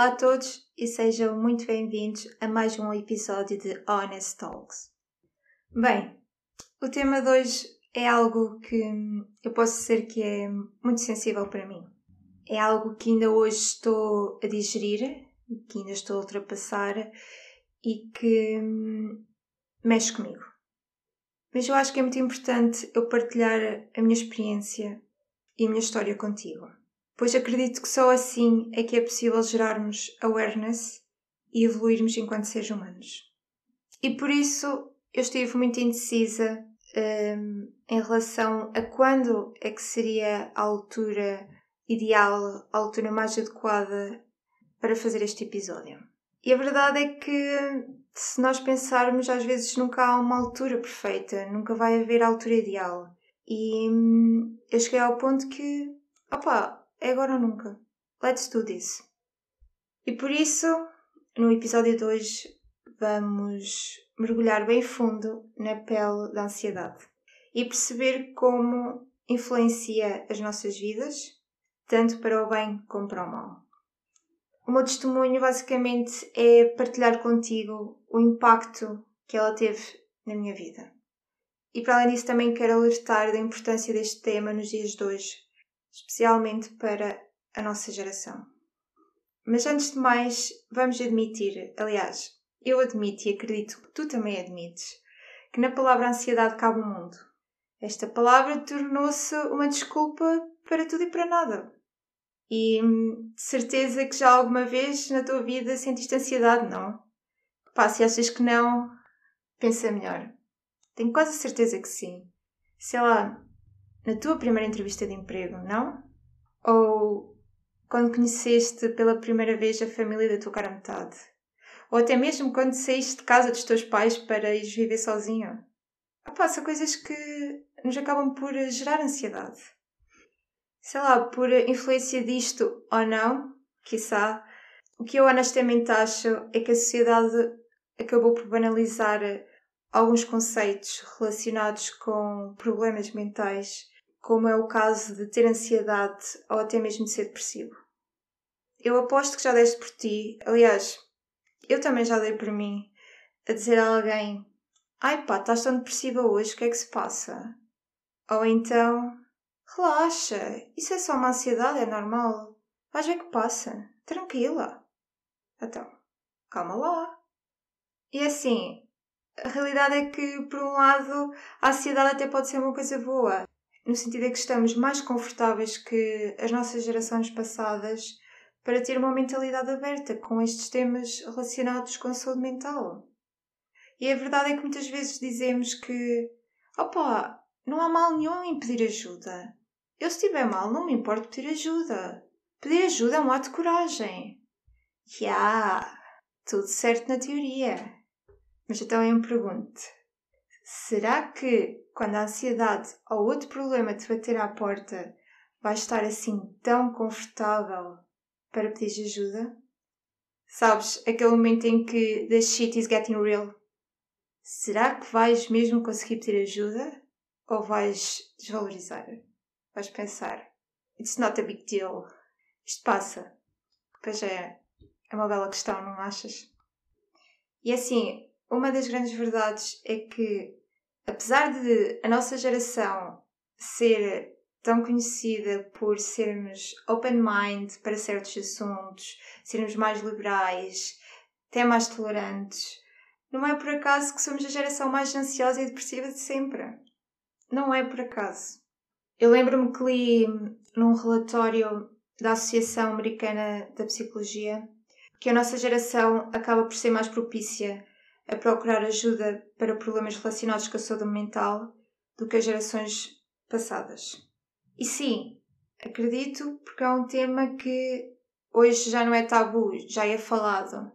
Olá a todos e sejam muito bem-vindos a mais um episódio de Honest Talks. Bem, o tema de hoje é algo que eu posso dizer que é muito sensível para mim. É algo que ainda hoje estou a digerir, que ainda estou a ultrapassar e que hum, mexe comigo. Mas eu acho que é muito importante eu partilhar a minha experiência e a minha história contigo pois acredito que só assim é que é possível gerarmos awareness e evoluirmos enquanto seres humanos. E por isso eu estive muito indecisa um, em relação a quando é que seria a altura ideal, a altura mais adequada para fazer este episódio. E a verdade é que se nós pensarmos, às vezes nunca há uma altura perfeita, nunca vai haver a altura ideal. E hum, eu cheguei ao ponto que, opá, é agora ou nunca. Let's do this. E por isso, no episódio de hoje, vamos mergulhar bem fundo na pele da ansiedade e perceber como influencia as nossas vidas, tanto para o bem como para o mal. O meu testemunho basicamente é partilhar contigo o impacto que ela teve na minha vida. E para além disso, também quero alertar da importância deste tema nos dias de hoje, especialmente para a nossa geração. Mas antes de mais, vamos admitir, aliás, eu admito e acredito que tu também admites, que na palavra ansiedade cabe o mundo. Esta palavra tornou-se uma desculpa para tudo e para nada. E hum, de certeza que já alguma vez na tua vida sentiste ansiedade, não? Pá, se achas que não, pensa melhor. Tenho quase certeza que sim. Sei lá, na tua primeira entrevista de emprego, não? Ou quando conheceste pela primeira vez a família da tua cara metade? Ou até mesmo quando saíste de casa dos teus pais para ires viver sozinho? Opa, são coisas que nos acabam por gerar ansiedade. Sei lá, por influência disto ou não, quiçá, o que eu honestamente acho é que a sociedade acabou por banalizar alguns conceitos relacionados com problemas mentais como é o caso de ter ansiedade ou até mesmo de ser depressivo. Eu aposto que já deste por ti, aliás, eu também já dei por mim, a dizer a alguém: Ai pá, estás tão depressiva hoje, o que é que se passa? Ou então: Relaxa, isso é só uma ansiedade, é normal. Vais ver que passa, tranquila. Então, calma lá. E assim, a realidade é que, por um lado, a ansiedade até pode ser uma coisa boa no sentido de que estamos mais confortáveis que as nossas gerações passadas para ter uma mentalidade aberta com estes temas relacionados com a saúde mental. E a verdade é que muitas vezes dizemos que, opa, não há mal nenhum em pedir ajuda. Eu, se estiver mal, não me importo pedir ajuda. Pedir ajuda é um ato de coragem. Já, yeah, tudo certo na teoria. Mas então eu me pergunto: será que quando a ansiedade ou outro problema te bater à porta, vais estar assim tão confortável para pedir ajuda? Sabes, aquele momento em que the shit is getting real. Será que vais mesmo conseguir pedir ajuda? Ou vais desvalorizar? Vais pensar, it's not a big deal. Isto passa. Pois é, é uma bela questão, não achas? E assim, uma das grandes verdades é que apesar de a nossa geração ser tão conhecida por sermos open mind para certos assuntos, sermos mais liberais, até mais tolerantes, não é por acaso que somos a geração mais ansiosa e depressiva de sempre. Não é por acaso. Eu lembro-me que li num relatório da Associação Americana da Psicologia que a nossa geração acaba por ser mais propícia a procurar ajuda para problemas relacionados com a saúde mental do que as gerações passadas. E sim, acredito porque é um tema que hoje já não é tabu, já é falado.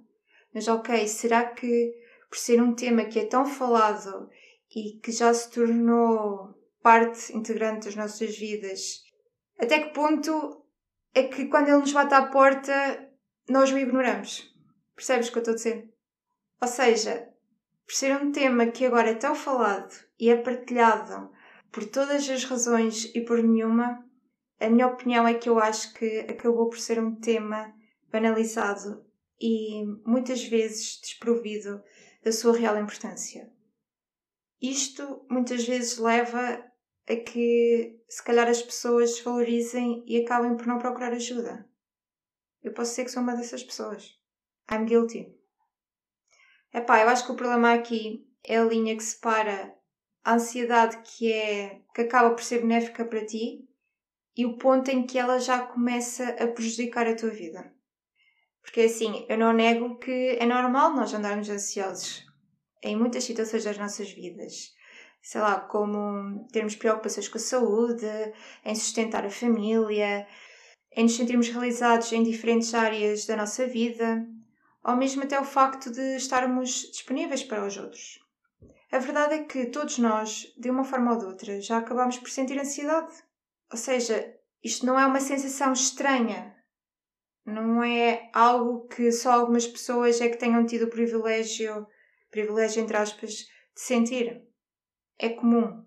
Mas ok, será que por ser um tema que é tão falado e que já se tornou parte integrante das nossas vidas, até que ponto é que quando ele nos bate à porta nós o ignoramos? Percebes o que eu estou a dizer? Ou seja, por ser um tema que agora é tão falado e é partilhado por todas as razões e por nenhuma, a minha opinião é que eu acho que acabou por ser um tema banalizado e muitas vezes desprovido da sua real importância. Isto muitas vezes leva a que, se calhar, as pessoas desvalorizem e acabem por não procurar ajuda. Eu posso ser que sou uma dessas pessoas. I'm guilty. Epá, eu acho que o problema aqui é a linha que separa a ansiedade que é que acaba por ser benéfica para ti e o ponto em que ela já começa a prejudicar a tua vida. Porque assim, eu não nego que é normal nós andarmos ansiosos em muitas situações das nossas vidas. Sei lá, como termos preocupações com a saúde, em sustentar a família, em nos sentirmos realizados em diferentes áreas da nossa vida, ou mesmo até o facto de estarmos disponíveis para os outros. A verdade é que todos nós, de uma forma ou de outra, já acabamos por sentir ansiedade. Ou seja, isto não é uma sensação estranha. Não é algo que só algumas pessoas é que tenham tido o privilégio, privilégio entre aspas, de sentir. É comum.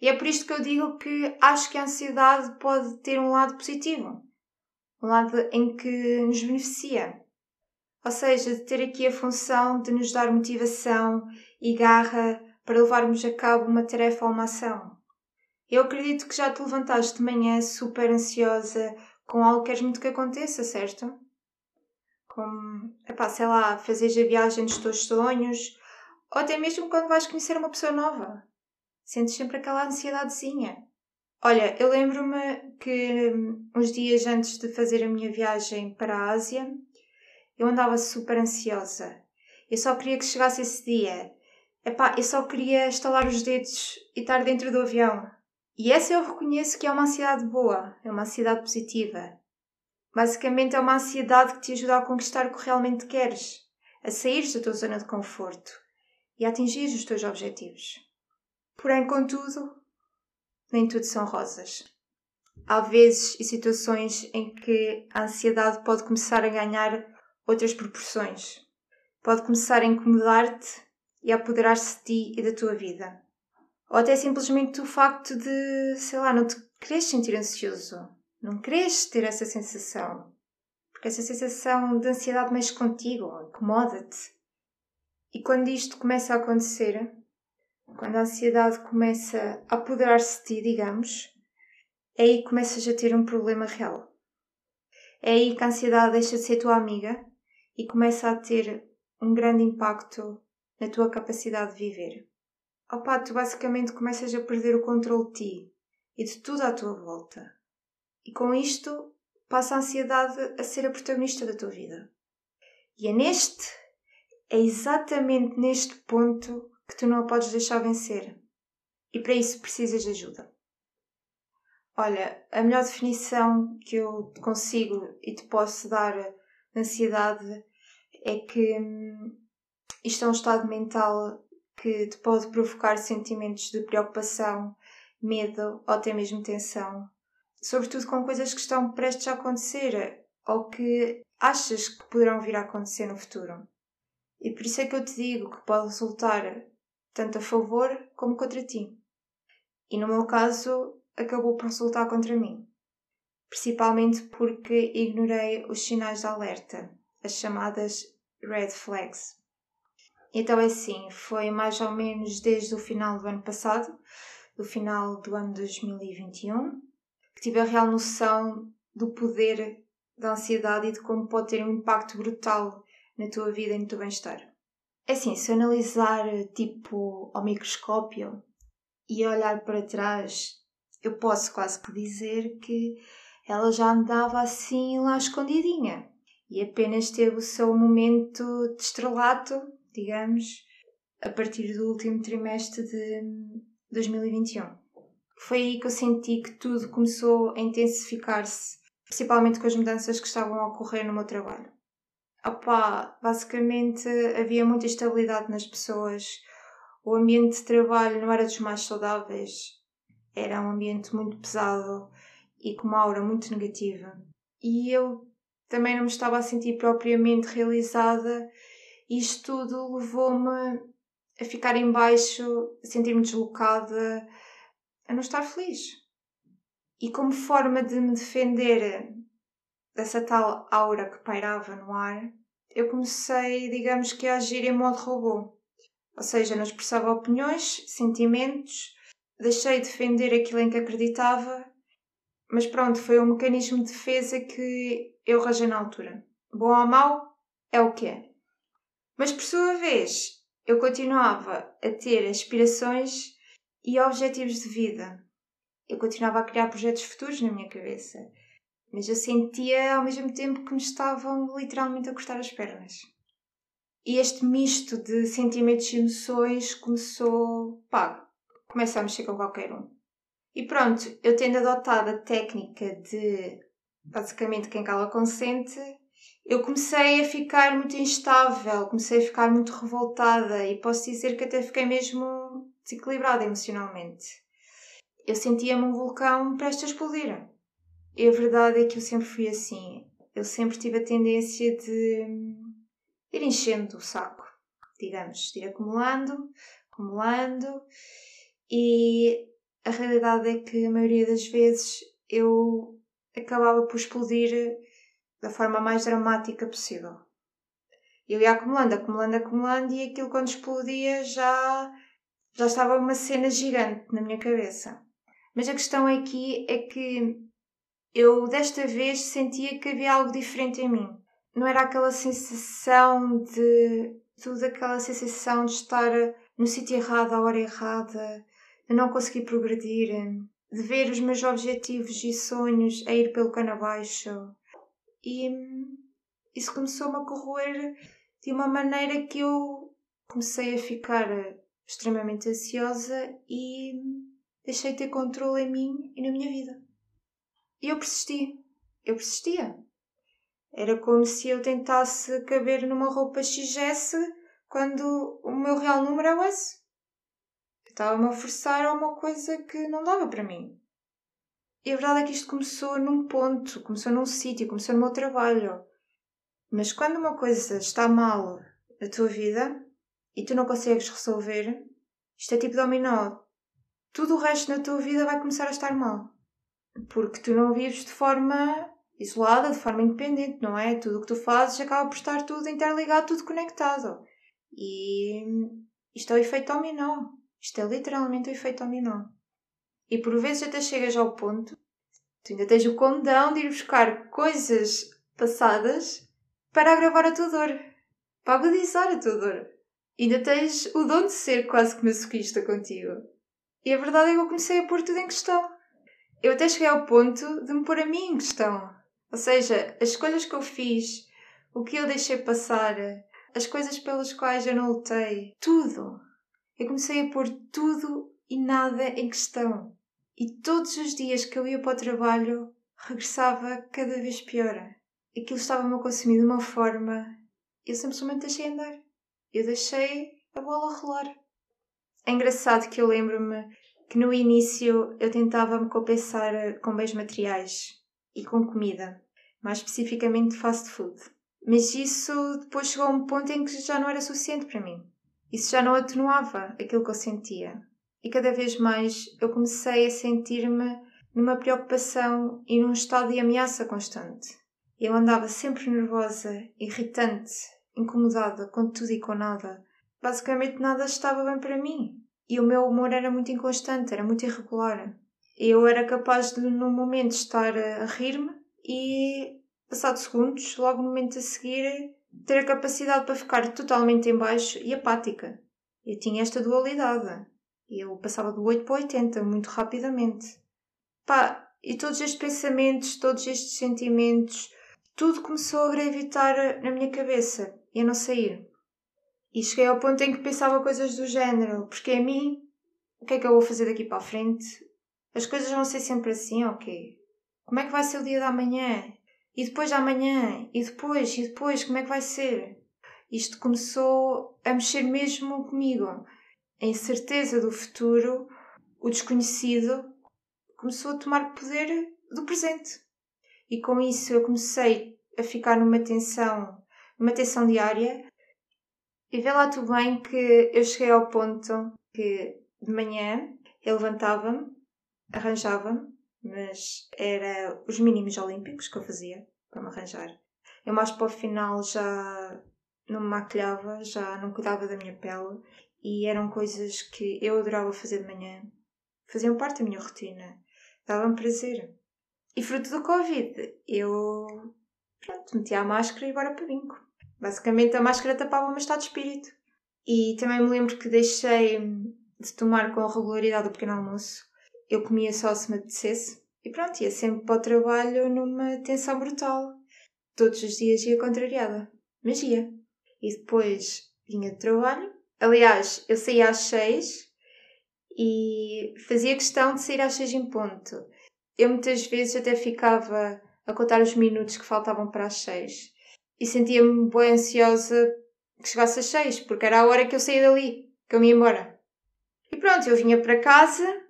E é por isto que eu digo que acho que a ansiedade pode ter um lado positivo. Um lado em que nos beneficia. Ou seja, de ter aqui a função de nos dar motivação e garra para levarmos a cabo uma tarefa ou uma ação. Eu acredito que já te levantaste de manhã super ansiosa com algo que queres muito que aconteça, certo? Como, epá, sei lá, fazeres a viagem dos teus sonhos, ou até mesmo quando vais conhecer uma pessoa nova. Sentes sempre aquela ansiedadezinha. Olha, eu lembro-me que hum, uns dias antes de fazer a minha viagem para a Ásia, eu andava super ansiosa. Eu só queria que chegasse esse dia. Epá, eu só queria estalar os dedos e estar dentro do avião. E essa eu reconheço que é uma ansiedade boa, é uma ansiedade positiva. Basicamente é uma ansiedade que te ajuda a conquistar o que realmente queres, a sair da tua zona de conforto e a atingir os teus objetivos. Porém, contudo, nem tudo são rosas. Há vezes e situações em que a ansiedade pode começar a ganhar outras proporções. Pode começar a incomodar-te e a apoderar-se de ti e da tua vida. Ou até simplesmente o facto de, sei lá, não te queres sentir ansioso. Não queres ter essa sensação. Porque essa sensação de ansiedade mexe contigo, incomoda-te. E quando isto começa a acontecer, quando a ansiedade começa a apoderar-se de ti, digamos, é aí que começas a ter um problema real. É aí que a ansiedade deixa de ser tua amiga e começa a ter um grande impacto na tua capacidade de viver. Opa, tu basicamente começas a perder o controle de ti e de tudo à tua volta. E com isto passa a ansiedade a ser a protagonista da tua vida. E é neste, é exatamente neste ponto que tu não a podes deixar vencer. E para isso precisas de ajuda. Olha, a melhor definição que eu consigo e te posso dar de ansiedade é que hum, isto é um estado mental que te pode provocar sentimentos de preocupação, medo ou até mesmo tensão, sobretudo com coisas que estão prestes a acontecer ou que achas que poderão vir a acontecer no futuro. E por isso é que eu te digo que pode resultar tanto a favor como contra ti. E no meu caso, acabou por resultar contra mim, principalmente porque ignorei os sinais de alerta as chamadas red flags. Então é assim, foi mais ou menos desde o final do ano passado, do final do ano 2021, que tive a real noção do poder da ansiedade e de como pode ter um impacto brutal na tua vida e no teu bem-estar. É assim, se eu analisar tipo ao microscópio e olhar para trás, eu posso quase que dizer que ela já andava assim lá escondidinha e apenas teve o seu momento de estrelato, digamos, a partir do último trimestre de 2021. Foi aí que eu senti que tudo começou a intensificar-se, principalmente com as mudanças que estavam a ocorrer no meu trabalho. Opa, basicamente havia muita instabilidade nas pessoas, o ambiente de trabalho não era dos mais saudáveis, era um ambiente muito pesado e com uma aura muito negativa. E eu também não me estava a sentir propriamente realizada. Isto tudo levou-me a ficar em baixo, a sentir-me deslocada, a não estar feliz. E como forma de me defender dessa tal aura que pairava no ar, eu comecei, digamos que, a agir em modo robô. Ou seja, não expressava opiniões, sentimentos, deixei de defender aquilo em que acreditava, mas pronto, foi um mecanismo de defesa que eu rajei na altura. Bom ou mau, é o que é. Mas por sua vez, eu continuava a ter aspirações e objetivos de vida. Eu continuava a criar projetos futuros na minha cabeça, mas eu sentia ao mesmo tempo que me estavam literalmente a cortar as pernas. E este misto de sentimentos e emoções começou, pá, começa a mexer com qualquer um. E pronto, eu tendo adotado a técnica de basicamente quem cala consente, eu comecei a ficar muito instável, comecei a ficar muito revoltada e posso dizer que até fiquei mesmo desequilibrada emocionalmente. Eu sentia-me um vulcão prestes a explodir. E a verdade é que eu sempre fui assim. Eu sempre tive a tendência de ir enchendo o saco, digamos, de ir acumulando, acumulando, e a realidade é que a maioria das vezes eu acabava por explodir da forma mais dramática possível. Eu ia acumulando, acumulando, acumulando, e aquilo quando explodia já, já estava uma cena gigante na minha cabeça. Mas a questão aqui é que eu desta vez sentia que havia algo diferente em mim. Não era aquela sensação de. tudo aquela sensação de estar no sítio errado, à hora errada, de não conseguir progredir, de ver os meus objetivos e sonhos a ir pelo cano abaixo. E isso começou-me a corroer de uma maneira que eu comecei a ficar extremamente ansiosa e deixei de ter controle em mim e na minha vida. E eu persisti. Eu persistia. Era como se eu tentasse caber numa roupa XS quando o meu real número é o S. Estava-me a forçar a uma coisa que não dava para mim. E a verdade é que isto começou num ponto, começou num sítio, começou no meu trabalho. Mas quando uma coisa está mal na tua vida e tu não consegues resolver, isto é tipo dominó. Tudo o resto na tua vida vai começar a estar mal. Porque tu não vives de forma isolada, de forma independente, não é? Tudo o que tu fazes acaba por estar tudo interligado, tudo conectado. E isto é o efeito dominó. Isto é literalmente o efeito dominó. E por vezes até chegas ao ponto, tu ainda tens o condão de ir buscar coisas passadas para agravar a tua dor, para agudizar a tua dor. Ainda tens o dom de ser quase que masoquista contigo. E a verdade é que eu comecei a pôr tudo em questão. Eu até cheguei ao ponto de me pôr a mim em questão. Ou seja, as escolhas que eu fiz, o que eu deixei passar, as coisas pelas quais eu não lutei, tudo. Eu comecei a pôr tudo e nada em questão. E todos os dias que eu ia para o trabalho, regressava cada vez pior. Aquilo estava-me a consumir de uma forma. Eu simplesmente deixei andar. Eu deixei a bola rolar. É engraçado que eu lembro-me que no início eu tentava me compensar com bens materiais e com comida, mais especificamente fast food. Mas isso depois chegou a um ponto em que já não era suficiente para mim. Isso já não atenuava aquilo que eu sentia e cada vez mais eu comecei a sentir-me numa preocupação e num estado de ameaça constante. Eu andava sempre nervosa, irritante, incomodada com tudo e com nada. Basicamente nada estava bem para mim. E o meu humor era muito inconstante, era muito irregular. Eu era capaz de, num momento, estar a rir-me e, passados segundos, logo no momento a seguir, ter a capacidade para ficar totalmente em baixo e apática. Eu tinha esta dualidade. Eu passava do 8 para o 80 muito rapidamente. Pá, e todos estes pensamentos, todos estes sentimentos, tudo começou a gravitar na minha cabeça e a não sair. E cheguei ao ponto em que pensava coisas do género, porque a mim, o que é que eu vou fazer daqui para a frente? As coisas vão ser sempre assim, ok? Como é que vai ser o dia da manhã? E depois da manhã? E depois? E depois? Como é que vai ser? Isto começou a mexer mesmo comigo a incerteza do futuro, o desconhecido, começou a tomar poder do presente. E com isso eu comecei a ficar numa tensão, numa tensão diária. E vê lá tu bem que eu cheguei ao ponto que de manhã eu levantava-me, arranjava-me, mas era os mínimos olímpicos que eu fazia. para me arranjar. Eu mais para o final já não me maquilhava, já não cuidava da minha pele e eram coisas que eu adorava fazer de manhã. Faziam parte da minha rotina. Dava-me prazer. E fruto do Covid, eu pronto, metia a máscara e bora para bingo. Basicamente a máscara tapava o meu estado de espírito. E também me lembro que deixei de tomar com regularidade o pequeno almoço. Eu comia só se me apetecesse. E pronto, ia sempre para o trabalho numa tensão brutal. Todos os dias ia contrariada. Mas ia. E depois vinha de trabalho. Aliás, eu saía às seis e fazia questão de sair às seis em ponto. Eu muitas vezes até ficava a contar os minutos que faltavam para as seis e sentia-me bem ansiosa que chegasse às seis, porque era a hora que eu saía dali, que eu me ia embora. E pronto, eu vinha para casa,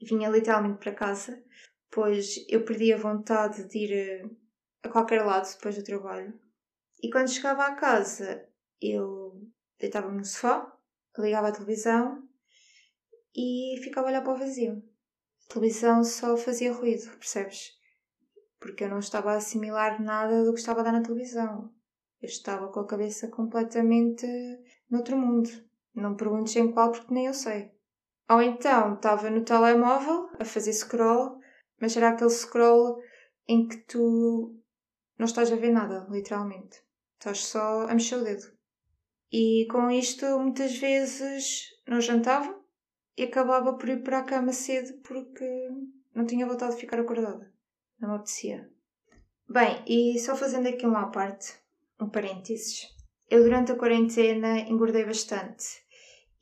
vinha literalmente para casa, pois eu perdi a vontade de ir eh, a qualquer lado depois do trabalho. E quando chegava à casa, eu deitava-me no sofá, ligava a televisão e ficava a olhar para o vazio. A televisão só fazia ruído, percebes? Porque eu não estava a assimilar nada do que estava a dar na televisão. Eu estava com a cabeça completamente noutro mundo. Não perguntes em qual, porque nem eu sei. Ou então estava no telemóvel a fazer scroll, mas era aquele scroll em que tu não estás a ver nada, literalmente. Estás só a mexer o dedo. E com isto, muitas vezes não jantava e acabava por ir para a cama cedo porque não tinha vontade de ficar acordada. Não apetecia. Bem, e só fazendo aqui uma parte, um parênteses. Eu durante a quarentena engordei bastante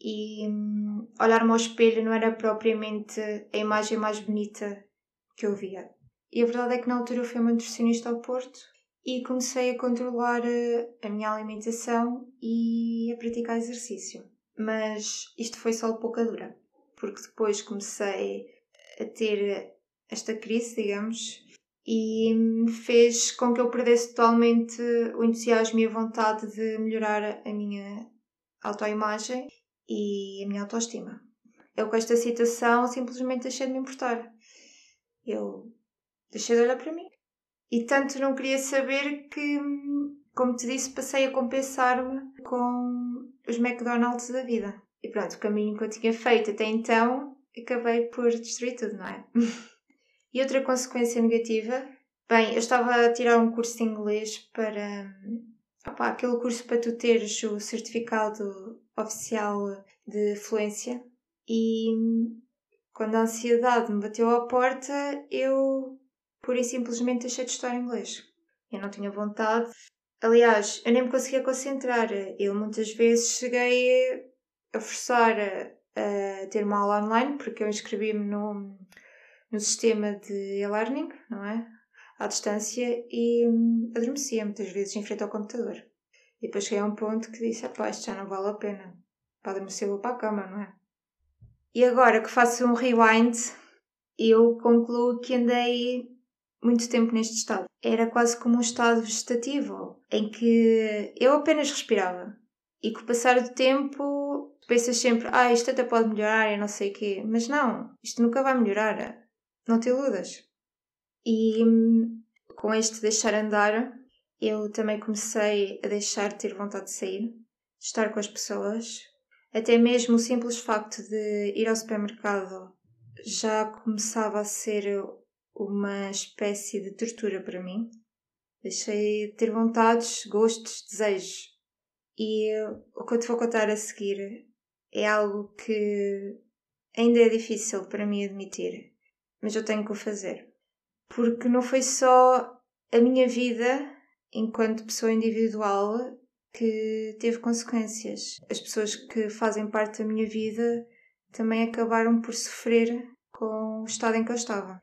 e hum, olhar-me ao espelho não era propriamente a imagem mais bonita que eu via. E a verdade é que na altura eu fui uma nutricionista ao Porto e comecei a controlar eh, a minha alimentação e a praticar exercício. Mas isto foi só pouca dura, porque depois comecei a ter esta crise, digamos, e fez com que eu perdesse totalmente o entusiasmo e a vontade de melhorar a minha autoimagem e a minha autoestima. Eu com esta situação simplesmente deixei de me importar. Eu deixei de olhar para mim. E tanto não queria saber que, como te disse, passei a compensar-me com os McDonald's da vida. E pronto, o caminho que eu tinha feito até então, acabei por destruir tudo, não é? E outra consequência negativa, bem, eu estava a tirar um curso de inglês para. Opa, aquele curso para tu teres o certificado oficial de fluência e quando a ansiedade me bateu à porta, eu pura e simplesmente deixei de estudar inglês. Eu não tinha vontade. Aliás, eu nem me conseguia concentrar. Eu muitas vezes cheguei a forçar a, a ter uma aula online, porque eu inscrevi-me no, no sistema de e-learning, não é? À distância e hum, adormecia muitas vezes em frente ao computador. E depois cheguei a um ponto que disse: pá, isto já não vale a pena. Para adormecer, vou para a cama, não é? E agora que faço um rewind, eu concluo que andei muito tempo neste estado. Era quase como um estado vegetativo, em que eu apenas respirava. E com o passar do tempo, pensas sempre, ah, isto até pode melhorar e não sei o quê. Mas não, isto nunca vai melhorar. Não te iludas. E com este deixar andar, eu também comecei a deixar de ter vontade de sair, de estar com as pessoas. Até mesmo o simples facto de ir ao supermercado já começava a ser uma espécie de tortura para mim. Deixei de ter vontades, gostos, desejos. E o que eu te vou contar a seguir é algo que ainda é difícil para mim admitir mas eu tenho que o fazer. Porque não foi só a minha vida enquanto pessoa individual que teve consequências. As pessoas que fazem parte da minha vida também acabaram por sofrer com o estado em que eu estava.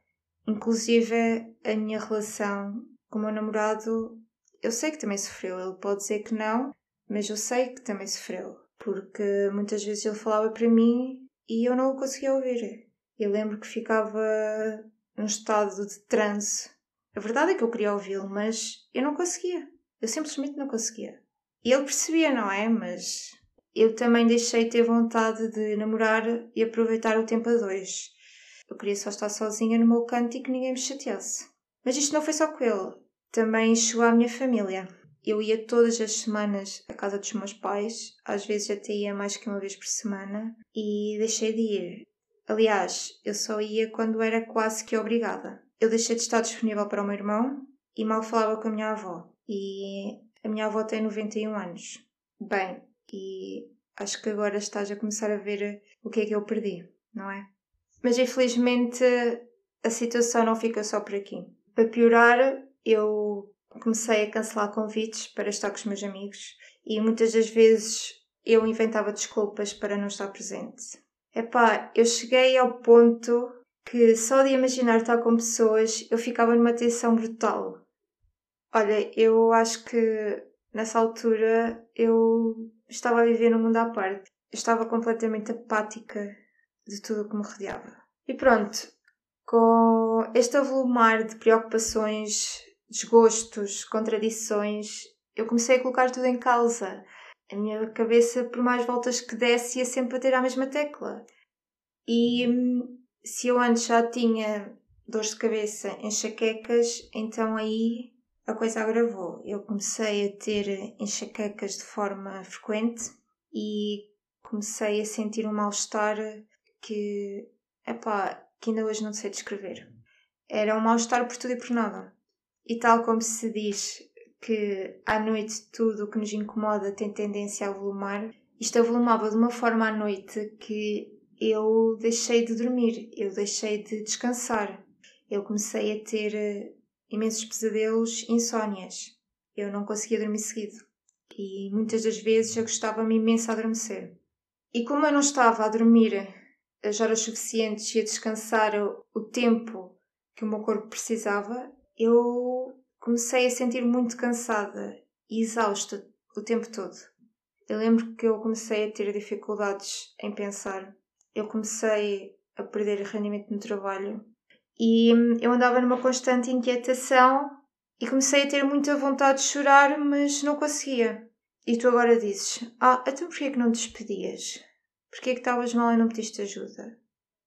Inclusive a minha relação com o meu namorado, eu sei que também sofreu. Ele pode dizer que não, mas eu sei que também sofreu. Porque muitas vezes ele falava para mim e eu não o conseguia ouvir. Eu lembro que ficava num estado de transe. A verdade é que eu queria ouvi-lo, mas eu não conseguia. Eu simplesmente não conseguia. Ele percebia, não é? Mas eu também deixei ter vontade de namorar e aproveitar o tempo a dois. Eu queria só estar sozinha no meu canto e que ninguém me chateasse. Mas isto não foi só com ele. também chegou à minha família. Eu ia todas as semanas à casa dos meus pais, às vezes até ia mais que uma vez por semana, e deixei de ir. Aliás, eu só ia quando era quase que obrigada. Eu deixei de estar disponível para o meu irmão e mal falava com a minha avó. E a minha avó tem 91 anos. Bem, e acho que agora estás a começar a ver o que é que eu perdi, não é? Mas infelizmente a situação não fica só por aqui. Para piorar, eu comecei a cancelar convites para estar com os meus amigos e muitas das vezes eu inventava desculpas para não estar presente. Epá, eu cheguei ao ponto que só de imaginar estar com pessoas eu ficava numa tensão brutal. Olha, eu acho que nessa altura eu estava a viver num mundo à parte. Eu estava completamente apática de tudo o que me rodeava. E pronto, com este avolumar de preocupações, desgostos, contradições, eu comecei a colocar tudo em causa. A minha cabeça, por mais voltas que desse, ia sempre bater à mesma tecla. E hum, se eu antes já tinha dores de cabeça, enxaquecas, então aí a coisa agravou. Eu comecei a ter enxaquecas de forma frequente e comecei a sentir um mal-estar que, epá, que ainda hoje não sei descrever. Era um mal-estar por tudo e por nada. E tal como se diz que à noite tudo o que nos incomoda tem tendência a volumar, isto avolumava de uma forma à noite que eu deixei de dormir, eu deixei de descansar. Eu comecei a ter imensos pesadelos, insónias. Eu não conseguia dormir seguido. E muitas das vezes eu gostava-me imenso a adormecer. E como eu não estava a dormir as horas suficientes e a descansar o, tempo que o meu corpo precisava, eu comecei a sentir muito cansada e exausta o tempo todo. Eu lembro que eu comecei a ter dificuldades em pensar. Eu comecei a perder rendimento no trabalho e hum, eu andava numa constante inquietação e comecei a ter muita vontade de chorar, mas não conseguia. E tu agora dizes: Ah, então porquê que não te despedias? Porquê que estavas mal e não pediste ajuda?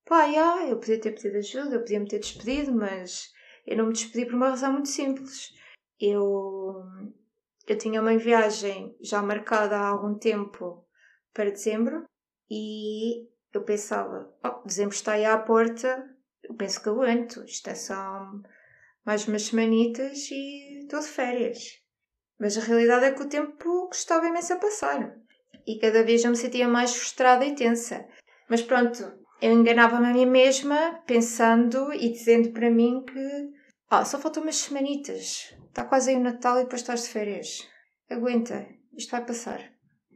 Pá, já, eu podia ter pedido ajuda, eu podia me ter despedido, mas eu não me despedi por uma razão muito simples. Eu, eu tinha uma viagem já marcada há algum tempo para dezembro e eu pensava: oh, dezembro está aí à porta, eu penso que aguento. Isto é só mais umas semanitas e estou de férias. Mas a realidade é que o tempo gostava imenso a passar. E cada vez eu me sentia mais frustrada e tensa. Mas pronto, eu enganava-me a mim mesma, pensando e dizendo para mim que ah, só faltam umas semanitas. Está quase aí o Natal e depois estás de férias. Aguenta, isto vai passar.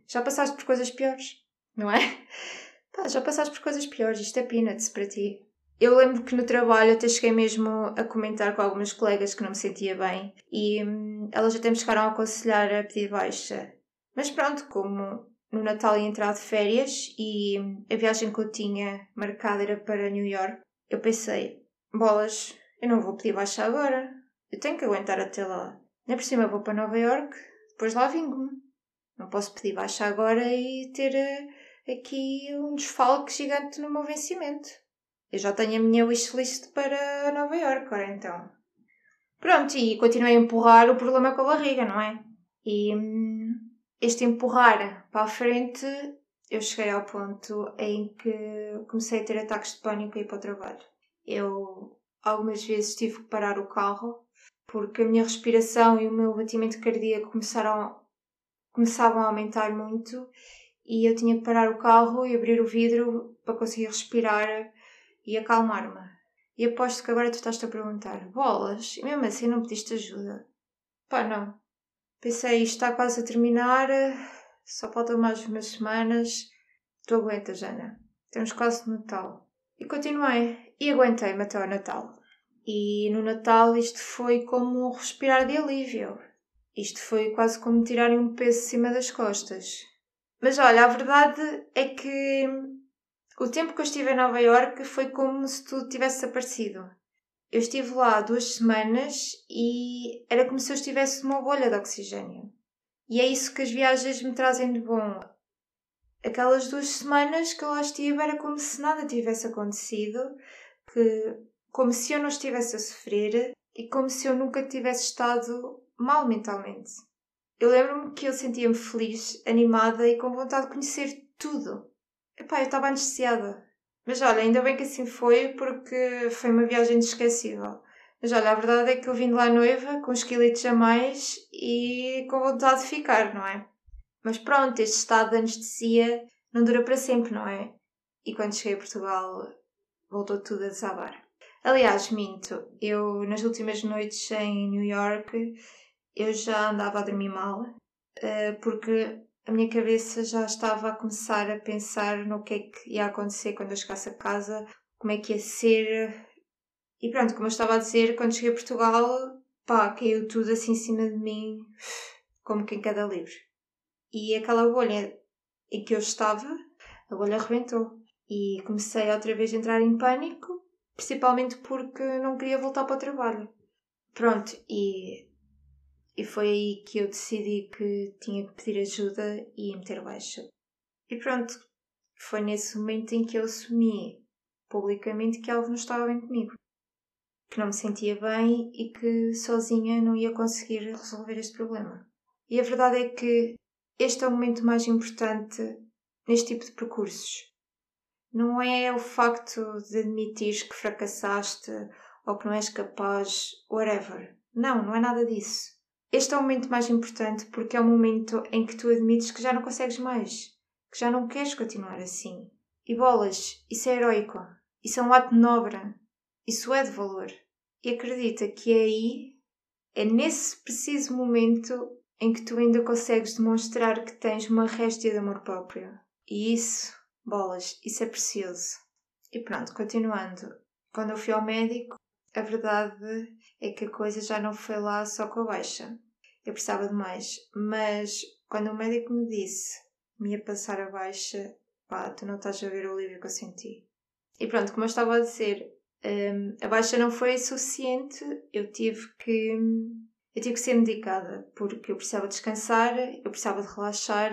Já passaste por coisas piores, não é? Pá, já passaste por coisas piores, isto é peanuts para ti. Eu lembro que no trabalho até cheguei mesmo a comentar com algumas colegas que não me sentia bem e hum, elas até me chegaram a aconselhar a pedir baixa. Mas pronto, como no Natal ia entrar de férias e hum, a viagem que eu tinha marcada era para New York, eu pensei: bolas, eu não vou pedir baixa agora, eu tenho que aguentar até lá. Nem por cima vou para Nova York, depois lá vingo-me. Não posso pedir baixa agora e ter uh, aqui um desfalque gigante no meu vencimento. Eu já tenho a minha wishlist para Nova York, ora então. Pronto, e continuei a empurrar o problema com a barriga, não é? E hum, este empurrar para a frente, eu cheguei ao ponto em que comecei a ter ataques de pânico e ir para o trabalho. Eu algumas vezes tive que parar o carro porque a minha respiração e o meu batimento cardíaco começaram, começavam a aumentar muito e eu tinha que parar o carro e abrir o vidro para conseguir respirar e acalmar-me. E aposto que agora tu estás-te a perguntar: bolas, e mesmo assim não pediste ajuda? Pá, não. Pensei, isto está quase a terminar, só faltam mais umas semanas. Tu aguentas, Ana. Temos quase Natal. E continuei. E aguentei-me até ao Natal. E no Natal isto foi como um respirar de alívio. Isto foi quase como tirarem um peso de cima das costas. Mas olha, a verdade é que o tempo que eu estive em Nova York foi como se tudo tivesse aparecido. Eu estive lá duas semanas e era como se eu estivesse numa bolha de oxigênio. E é isso que as viagens me trazem de bom. Aquelas duas semanas que eu lá estive era como se nada tivesse acontecido, que como se eu não estivesse a sofrer e como se eu nunca tivesse estado mal mentalmente. Eu lembro-me que eu sentia-me feliz, animada e com vontade de conhecer tudo. Epá, eu estava anestesiada. Mas olha, ainda bem que assim foi, porque foi uma viagem inesquecível. Mas olha, a verdade é que eu vim de lá noiva, com os quilitos a mais e com vontade de ficar, não é? Mas pronto, este estado de anestesia não dura para sempre, não é? E quando cheguei a Portugal, voltou tudo a desabar. Aliás, minto, eu nas últimas noites em New York eu já andava a dormir mal, eh, porque a minha cabeça já estava a começar a pensar no que é que ia acontecer quando eu chegasse a casa, como é que ia ser. E pronto, como eu estava a dizer, quando cheguei a Portugal, pá, caiu tudo assim em cima de mim, como que em cada livro. E aquela bolha em que eu estava, a bolha arrebentou. E comecei outra vez a entrar em pânico, principalmente porque não queria voltar para o trabalho. Pronto, e e foi aí que eu decidi que tinha que pedir ajuda e meter baixa. E pronto, foi nesse momento em que eu assumi publicamente que algo não estava bem comigo. Que não me sentia bem e que sozinha não ia conseguir resolver este problema. E a verdade é que este é o momento mais importante neste tipo de percursos. Não é o facto de admitir que fracassaste ou que não és capaz, whatever. Não, não é nada disso. Este é o momento mais importante porque é o momento em que tu admites que já não consegues mais, que já não queres continuar assim. E bolas, isso é heroico, isso é um ato nobre, isso é de valor. E acredita que é aí, é nesse preciso momento em que tu ainda consegues demonstrar que tens uma réstia de amor próprio. E isso, bolas, isso é precioso. E pronto, continuando. Quando eu fui ao médico, a verdade é que a coisa já não foi lá só com a baixa. Eu precisava de mais. Mas quando o médico me disse me ia passar a baixa, pá, tu não estás a ver o alívio que eu senti. E pronto, como eu estava a dizer, um, a baixa não foi suficiente, eu tive que. Eu tive que ser medicada, porque eu precisava descansar, eu precisava de relaxar,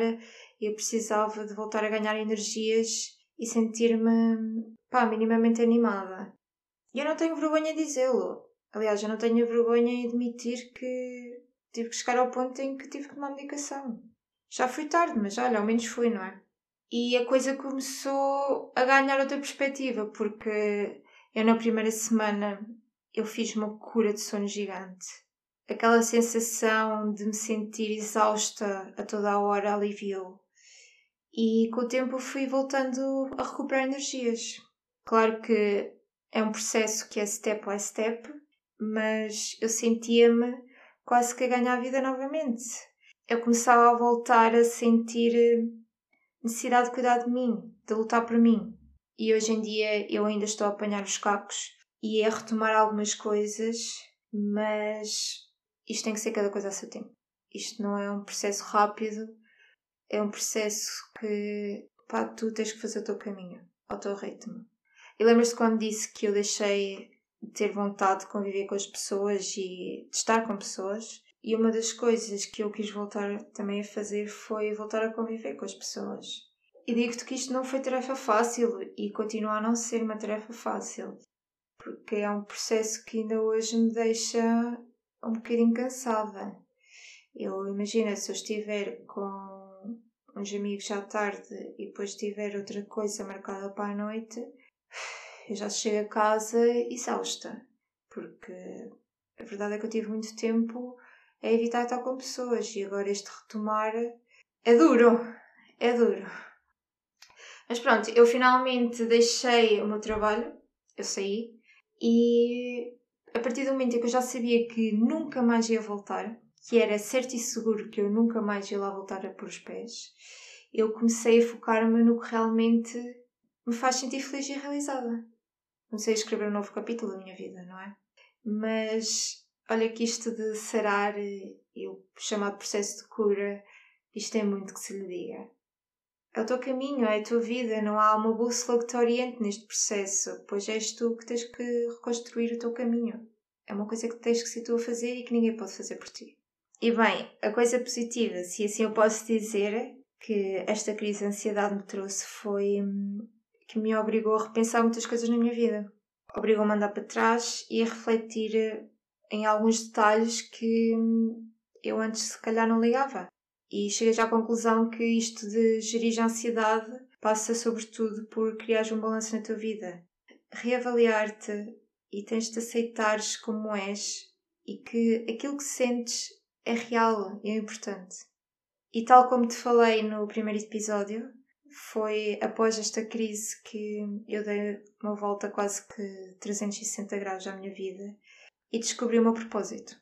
eu precisava de voltar a ganhar energias e sentir-me, pá, minimamente animada. E eu não tenho vergonha de dizê-lo. Aliás, eu não tenho vergonha em admitir que tive que chegar ao ponto em que tive que tomar medicação. Já fui tarde, mas olha, ao menos fui, não é? E a coisa começou a ganhar outra perspectiva, porque eu na primeira semana eu fiz uma cura de sono gigante. Aquela sensação de me sentir exausta a toda a hora aliviou. E com o tempo fui voltando a recuperar energias. Claro que é um processo que é step by step, mas eu sentia-me quase que a ganhar a vida novamente. Eu começava a voltar a sentir eh, necessidade de cuidar de mim, de lutar por mim. E hoje em dia eu ainda estou a apanhar os cacos e a retomar algumas coisas, mas isto tem que ser cada coisa a seu tempo. Isto não é um processo rápido, é um processo que pá, tu tens que fazer o teu caminho, ao teu ritmo. E lembras-te quando disse que eu deixei de ter vontade de conviver com as pessoas e de estar com pessoas? E uma das coisas que eu quis voltar também a fazer foi voltar a conviver com as pessoas. E digo-te que isto não foi tarefa fácil e continua a não ser uma tarefa fácil, porque é um processo que ainda hoje me deixa um bocadinho cansada. Eu imagino se eu estiver com uns amigos à tarde e depois tiver outra coisa marcada para a noite, eu já chego a casa exausta, porque a verdade é que eu tive muito tempo a evitar estar com pessoas e agora este retomar é duro, é duro. Mas pronto, eu finalmente deixei o meu trabalho, eu saí e a partir do momento em que eu já sabia que nunca mais ia voltar, que era certo e seguro que eu nunca mais ia lá voltar a pôr os pés, eu comecei a focar-me no que realmente me faz sentir feliz e realizada comecei a escrever um novo capítulo da minha vida, não é? Mas olha que isto de sarar e o chamado processo de cura, isto é muito que se lhe diga. É o teu caminho, é a tua vida, não há uma bússola que te oriente neste processo, pois és tu que tens que reconstruir o teu caminho. É uma coisa que tens que ser tu a fazer e que ninguém pode fazer por ti. E bem, a coisa positiva, se assim eu posso dizer, que esta crise de ansiedade me trouxe foi hum, que me obrigou a repensar muitas coisas na minha vida. Obrigou-me a andar para trás e a refletir em alguns detalhes que eu antes se calhar não ligava. E cheguei já à conclusão que isto de gerir a ansiedade passa sobretudo por criar um balanço na tua vida. Reavaliar-te e tens de aceitares como és e que aquilo que sentes é real e é importante. E tal como te falei no primeiro episódio, foi após esta crise que eu dei uma volta quase que 360 graus à minha vida e descobri o meu propósito.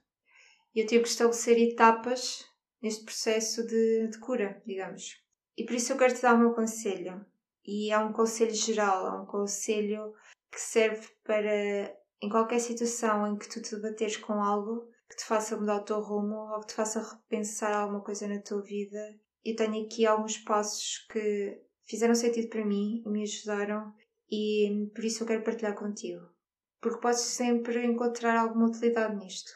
Eu tive que estabelecer etapas neste processo de, de cura, digamos. E por isso eu quero te dar o meu conselho. E é um conselho geral, é um conselho que serve para em qualquer situação em que tu te debateres com algo que te faça mudar o teu rumo ou que te faça repensar alguma coisa na tua vida. Eu tenho aqui alguns passos que fizeram sentido para mim e me ajudaram e por isso eu quero partilhar contigo. Porque podes sempre encontrar alguma utilidade nisto.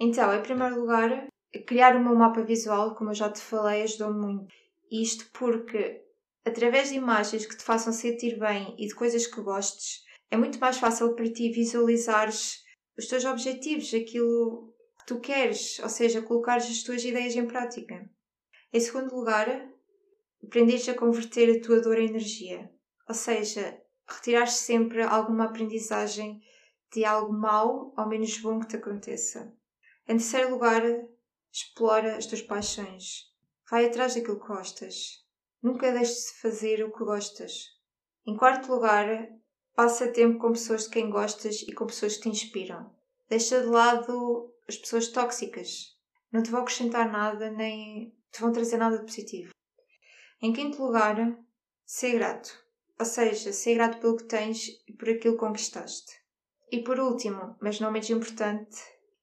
Então, em primeiro lugar, criar o meu mapa visual, como eu já te falei, ajudou-me muito. Isto porque, através de imagens que te façam sentir bem e de coisas que gostes, é muito mais fácil para ti visualizares os teus objetivos, aquilo que tu queres, ou seja, colocares as tuas ideias em prática. Em segundo lugar, aprenderes a converter a tua dor em energia, ou seja, retirar sempre alguma aprendizagem de algo mau ou menos bom que te aconteça. Em terceiro lugar, explora as tuas paixões. Vai atrás daquilo que gostas. Nunca deixes de fazer o que gostas. Em quarto lugar, passa tempo com pessoas de quem gostas e com pessoas que te inspiram. Deixa de lado as pessoas tóxicas. Não te vão acrescentar nada nem te vão trazer nada de positivo. Em quinto lugar, ser grato. Ou seja, ser grato pelo que tens e por aquilo que conquistaste. E por último, mas não menos importante,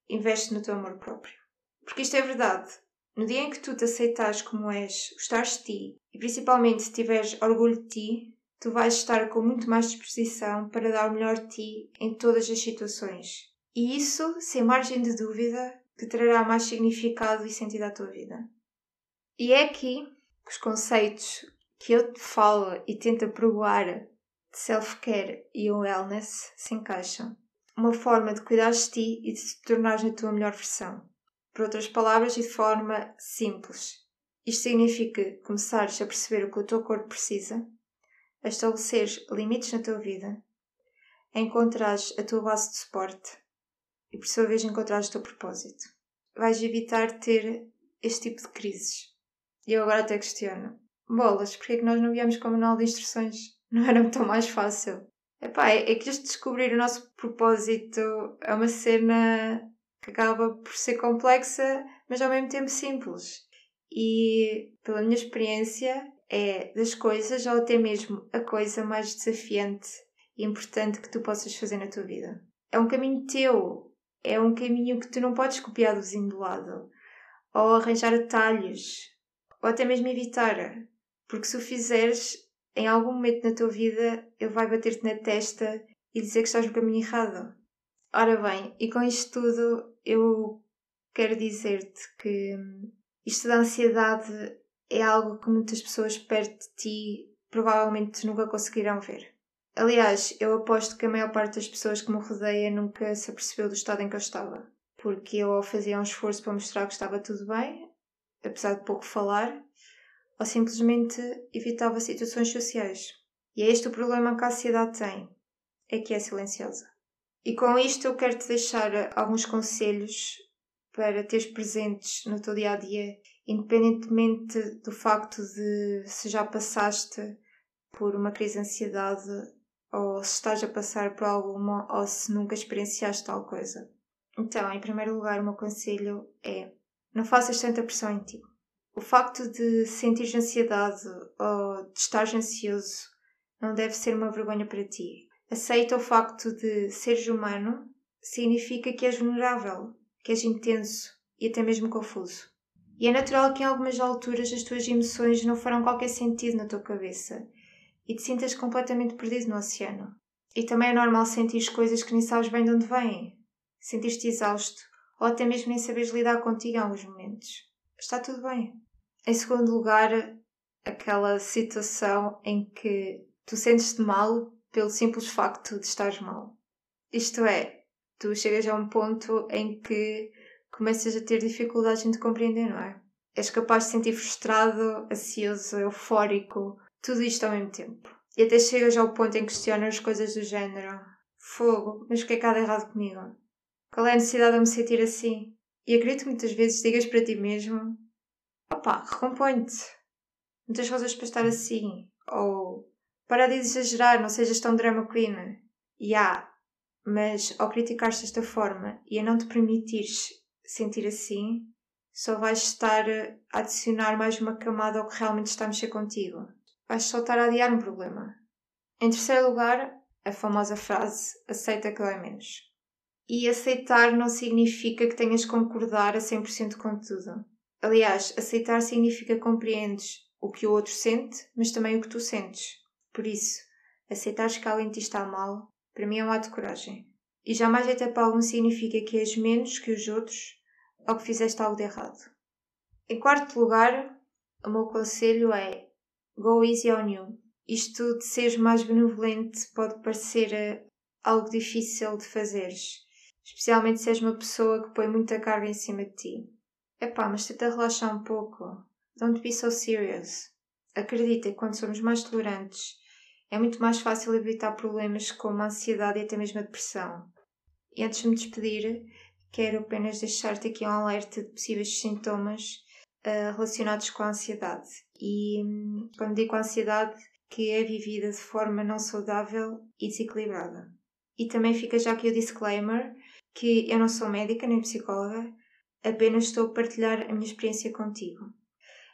investe no teu amor próprio. Porque isto é verdade. No dia em que tu te aceitares como és, gostares de ti e principalmente se tiveres orgulho de ti, tu vais estar com muito mais disposição para dar o melhor de ti em todas as situações. E isso, sem margem de dúvida, te trará mais significado e sentido à tua vida. E é aqui que os conceitos que eu te falo e tento aprovar de self-care e wellness se encaixam. Uma forma de cuidar de ti e de te tornares na tua melhor versão. Por outras palavras, e de forma simples. Isto significa começares a perceber o que o teu corpo precisa, a estabeleceres limites na tua vida, a encontrares a tua base de suporte e, por sua vez, encontrares o teu propósito. Vais evitar ter este tipo de crises. E eu agora até questiono: bolas, porque é que nós não viemos com o manual de instruções? Não era tão mais fácil? Epá, é, é que este descobrir o nosso propósito é uma cena que acaba por ser complexa, mas ao mesmo tempo simples. E, pela minha experiência, é das coisas, ou até mesmo a coisa mais desafiante e importante que tu possas fazer na tua vida. É um caminho teu, é um caminho que tu não podes copiar do vizinho do lado, ou arranjar atalhos, ou até mesmo evitar, porque se o fizeres, em algum momento na tua vida, ele vai bater-te na testa e dizer que estás no caminho errado. Ora bem, e com isto tudo eu quero dizer-te que isto da ansiedade é algo que muitas pessoas perto de ti provavelmente nunca conseguirão ver. Aliás, eu aposto que a maior parte das pessoas que me rodeia nunca se apercebeu do estado em que eu estava. Porque eu fazia um esforço para mostrar que estava tudo bem, apesar de pouco falar, ou simplesmente evitava situações sociais. E é este o problema que a ansiedade tem: é que é silenciosa. E com isto eu quero te deixar alguns conselhos para teres presentes no teu dia a dia, independentemente do facto de se já passaste por uma crise de ansiedade ou se estás a passar por alguma ou se nunca experienciaste tal coisa. Então, em primeiro lugar, o meu conselho é não faças tanta pressão em ti. O facto de sentir ansiedade ou de estar ansioso não deve ser uma vergonha para ti. Aceita o facto de seres humano significa que és vulnerável, que és intenso e até mesmo confuso. E é natural que em algumas alturas as tuas emoções não farão qualquer sentido na tua cabeça e te sintas completamente perdido no oceano. E também é normal sentir coisas que nem sabes bem de onde vêm, sentir-te exausto ou até mesmo nem saberes lidar contigo em alguns momentos. Está tudo bem. Em segundo lugar, aquela situação em que tu sentes-te mal pelo simples facto de estares mal. Isto é, tu chegas a um ponto em que começas a ter dificuldades em te compreender, não é? És capaz de sentir frustrado, ansioso, eufórico, tudo isto ao mesmo tempo. E até chegas ao ponto em que questionas coisas do género: Fogo, mas o que é que há de errado comigo? Qual é a necessidade de me sentir assim? E acredito que muitas vezes digas para ti mesmo: opá, recompõe-te. Não tens razões para estar assim. Ou para de exagerar, não sejas tão drama queen. E há, mas ao criticar-te desta forma e a não te permitires sentir assim, só vais estar a adicionar mais uma camada ao que realmente está a mexer contigo. Vais só estar a adiar um problema. Em terceiro lugar, a famosa frase aceita que dói menos. E aceitar não significa que tenhas que concordar a 100% com tudo. Aliás, aceitar significa compreendes o que o outro sente, mas também o que tu sentes. Por isso, aceitares que alguém te está mal, para mim é um ato de coragem. E jamais até para algum significa que és menos que os outros ou que fizeste algo de errado. Em quarto lugar, o meu conselho é go easy on you. Isto de seres mais benevolente pode parecer eh, algo difícil de fazeres, especialmente se és uma pessoa que põe muita carga em cima de ti. Epá, mas tenta relaxar um pouco. Don't be so serious. Acredita que quando somos mais tolerantes, é muito mais fácil evitar problemas como a ansiedade e até mesmo a depressão. E antes de me despedir, quero apenas deixar-te aqui um alerta de possíveis sintomas uh, relacionados com a ansiedade. E hum, quando digo ansiedade, que é vivida de forma não saudável e desequilibrada. E também fica já aqui o disclaimer que eu não sou médica nem psicóloga, apenas estou a partilhar a minha experiência contigo.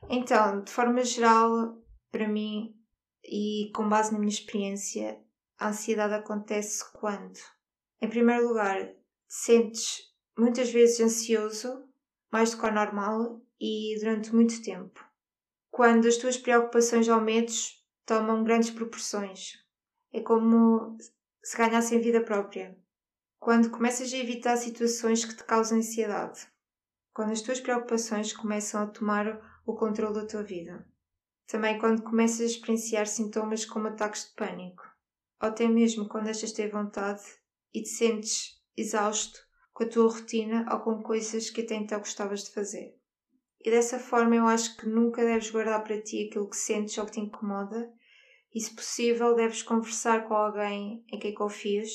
Então, de forma geral, para mim, e com base na minha experiência, a ansiedade acontece quando, em primeiro lugar, te sentes muitas vezes ansioso, mais do que o normal e durante muito tempo. Quando as tuas preocupações ou medos tomam grandes proporções. É como se ganhassem vida própria. Quando começas a evitar situações que te causam ansiedade. Quando as tuas preocupações começam a tomar o controle da tua vida. Também quando começas a experienciar sintomas como ataques de pânico. Ou até mesmo quando de ter vontade e te sentes exausto com a tua rotina ou com coisas que até então gostavas de fazer. E dessa forma eu acho que nunca deves guardar para ti aquilo que sentes ou que te incomoda. E, se possível, deves conversar com alguém em quem confias,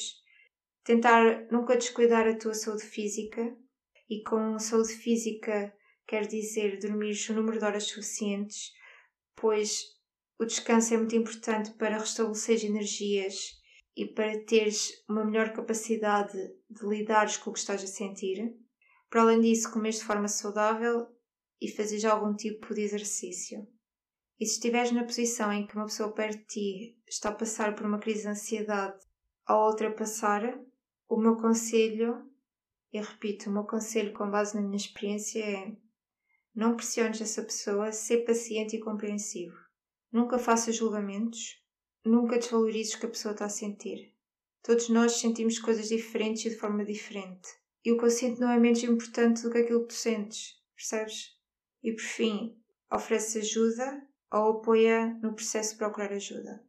tentar nunca descuidar a tua saúde física. E com saúde física quer dizer dormir o número de horas suficientes, pois o descanso é muito importante para restabelecer energias e para teres uma melhor capacidade de lidares com o que estás a sentir. Para além disso, comer de forma saudável e fazeres algum tipo de exercício. E se estiveres na posição em que uma pessoa perto de ti está a passar por uma crise de ansiedade ou ultrapassar, o meu conselho, e repito, o meu conselho com base na minha experiência é não pressiones essa pessoa, ser paciente e compreensivo. Nunca faças julgamentos, Nunca desvalorizes o que a pessoa está a sentir. Todos nós sentimos coisas diferentes e de forma diferente. E o sinto não é menos importante do que aquilo que tu sentes, percebes? E por fim, oferece ajuda ou apoia no processo de procurar ajuda.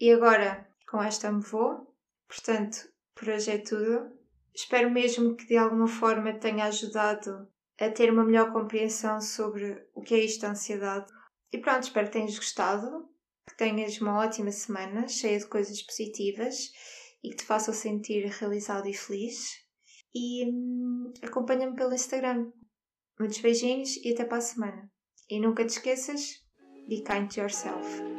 E agora, com esta me vou. Portanto, por hoje é tudo. Espero mesmo que de alguma forma tenha ajudado a ter uma melhor compreensão sobre o que é isto da ansiedade. E pronto, espero que tenhas gostado que tenhas uma ótima semana, cheia de coisas positivas e que te façam sentir realizado e feliz. E hum, acompanha-me pelo Instagram. Muitos beijinhos e até para a semana. E nunca te esqueças, be kind to yourself.